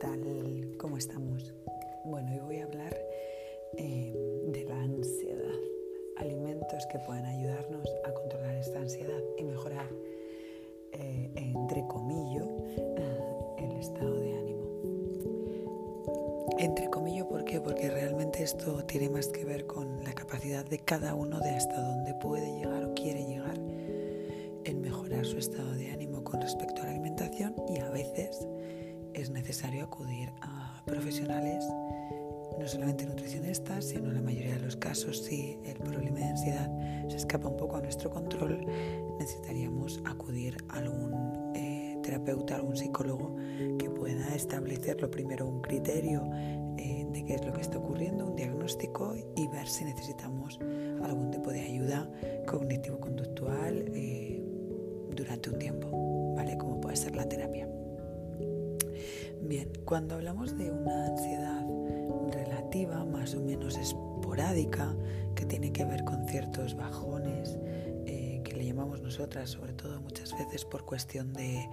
tal? ¿Cómo estamos? Bueno, hoy voy a hablar eh, de la ansiedad, alimentos que pueden ayudarnos a controlar esta ansiedad y mejorar, eh, entre comillas, el estado de ánimo. Entre comillas, ¿por qué? Porque realmente esto tiene más que ver con la capacidad de cada uno de hasta dónde puede llegar o quiere llegar en mejorar su estado de ánimo con respecto a la alimentación profesionales, no solamente nutricionistas, sino en la mayoría de los casos, si el problema de ansiedad se escapa un poco a nuestro control, necesitaríamos acudir a algún eh, terapeuta, algún psicólogo que pueda establecer lo primero un criterio eh, de qué es lo que está ocurriendo, un diagnóstico y ver si necesitamos algún tipo de ayuda cognitivo-conductual eh, durante un tiempo, ¿vale? Como puede ser la terapia. Bien, cuando hablamos de una ansiedad relativa, más o menos esporádica, que tiene que ver con ciertos bajones, eh, que le llamamos nosotras, sobre todo muchas veces por cuestión de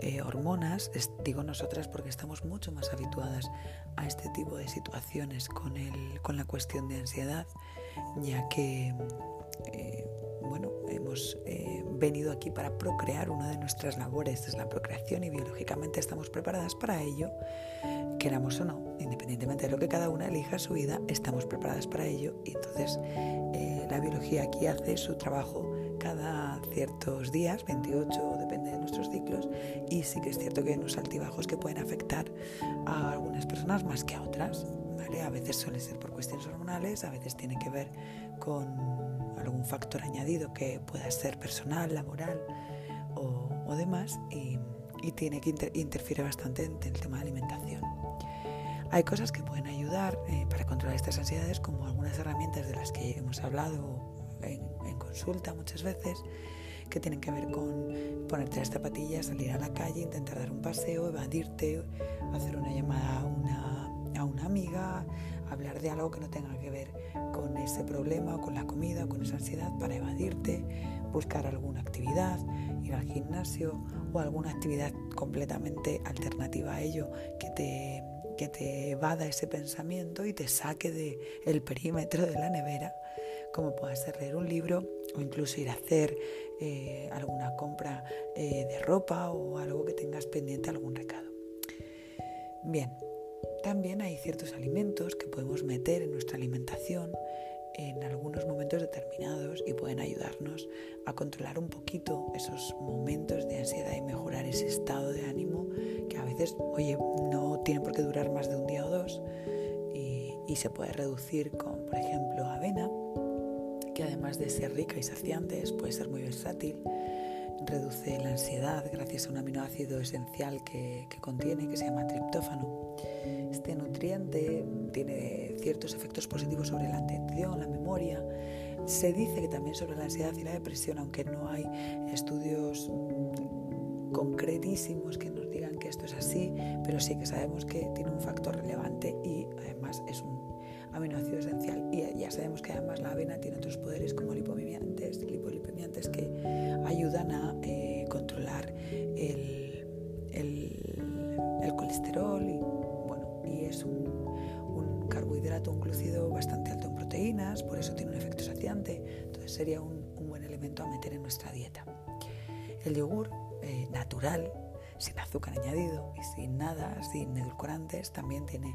eh, hormonas, digo nosotras porque estamos mucho más habituadas a este tipo de situaciones con, el, con la cuestión de ansiedad, ya que eh, bueno, hemos eh, venido aquí para procrear, una de nuestras labores es la procreación y biológicamente estamos preparadas para ello, queramos o no, independientemente de lo que cada una elija su vida, estamos preparadas para ello y entonces eh, la biología aquí hace su trabajo cada ciertos días, 28 depende de nuestros ciclos, y sí que es cierto que hay unos altibajos que pueden afectar a algunas personas más que a otras. ¿vale? A veces suele ser por cuestiones hormonales, a veces tiene que ver con algún factor añadido que pueda ser personal, laboral o, demás y, tiene que interferir bastante en el tema de alimentación. Hay cosas que pueden ayudar eh, para controlar estas ansiedades como algunas herramientas de las que hemos hablado en, consulta muchas veces que tienen que ver con ponerte las zapatillas, salir a la calle, intentar dar un paseo, evadirte, hacer una llamada a una, a una amiga, hablar de algo que no tenga que ver con ese problema o con la comida o con esa ansiedad para evadirte, buscar alguna actividad, ir al gimnasio o alguna actividad completamente alternativa a ello que te, que te evada ese pensamiento y te saque del el perímetro de la nevera, como puede ser leer un libro o incluso ir a hacer eh, alguna compra eh, de ropa o algo que tengas pendiente, algún recado. Bien, también hay ciertos alimentos que podemos meter en nuestra alimentación en algunos momentos determinados y pueden ayudarnos a controlar un poquito esos momentos de ansiedad y mejorar ese estado de ánimo que a veces, oye, no tiene por qué durar más de un día o dos y, y se puede reducir con, por ejemplo, avena, que además de ser rica y saciante, puede ser muy versátil reduce la ansiedad gracias a un aminoácido esencial que, contiene, que se llama triptófano. Este nutriente tiene ciertos efectos positivos sobre la atención, la memoria. Se dice que también sobre la ansiedad y la depresión, aunque no hay estudios mm, concretísimos que nos digan que esto es así, pero sí que sabemos que tiene un factor relevante y además es un aminoácido esencial. Y ya sabemos que además la avena tiene otros poderes como lipomimiantes, lipolipimiantes que ayudan a eh, controlar el, sería un, buen elemento a meter en nuestra dieta. El yogur eh, natural, sin azúcar añadido y sin nada, sin edulcorantes, también tiene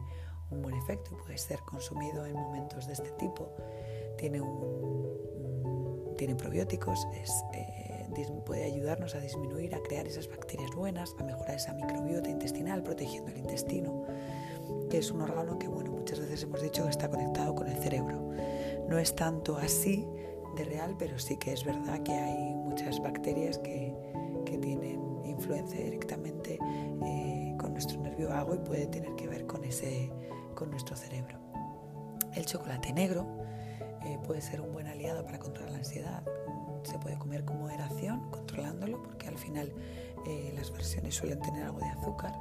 un buen efecto y puede ser consumido en momentos de este tipo. Tiene, probióticos, eh, puede ayudarnos a disminuir, a crear esas bacterias buenas, a mejorar esa microbiota intestinal, protegiendo el intestino, que es un órgano que bueno, muchas veces hemos dicho que está conectado con el cerebro. No es tanto así de real, pero sí que es verdad que hay muchas bacterias que, que tienen influencia directamente eh, con nuestro nervio vago y puede tener que ver con ese con nuestro cerebro. El chocolate negro eh, puede ser un buen aliado para controlar la ansiedad. Se puede comer con moderación, controlándolo, porque al final eh, las versiones suelen tener algo de azúcar.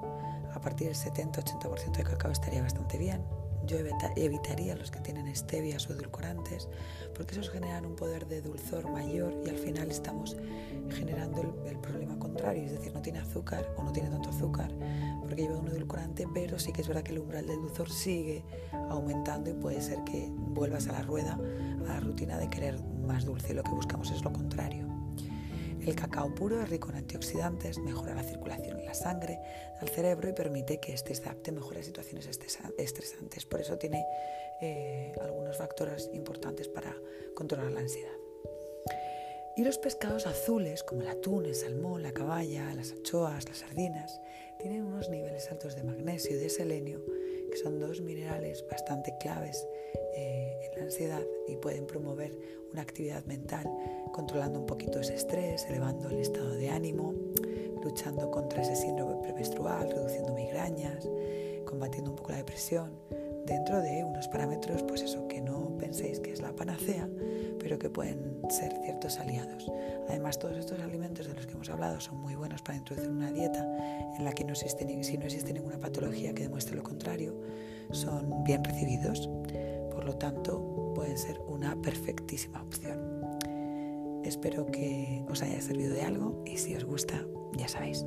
A partir del 70-80% de cacao estaría bastante bien. Yo evitaría los que tienen stevias o edulcorantes, porque esos generan un poder de dulzor mayor y al final estamos generando el, problema contrario, es decir, no tiene azúcar o no tiene tanto azúcar porque lleva un edulcorante, pero sí que es verdad que el umbral del dulzor sigue aumentando y puede ser que vuelvas a la rueda, a la rutina de querer más dulce. Lo que buscamos es lo contrario. El cacao puro es rico en antioxidantes, mejora la circulación en la sangre, al cerebro y permite que éste se adapte mejor a situaciones estresantes. Por eso tiene eh, algunos factores importantes para controlar la ansiedad. Y los pescados azules, como el atún, el salmón, la caballa, las anchoas, las sardinas, tienen unos niveles altos de magnesio y de selenio, que son dos minerales bastante claves eh, en la ansiedad y pueden promover una actividad mental controlando un poquito ese estrés, elevando el estado de ánimo, luchando contra ese síndrome premenstrual, reduciendo migrañas, combatiendo un poco la depresión, dentro de unos parámetros, pues eso, que no penséis que es la panacea, pero que pueden ser ciertos aliados. Además, todos estos alimentos de los que hemos hablado son muy buenos para introducir una dieta en la que no existe, si no existe ninguna patología que demuestre lo contrario, son bien recibidos. Por lo tanto, pueden ser una perfectísima opción. Espero que os haya servido de algo y si os gusta, ya sabéis,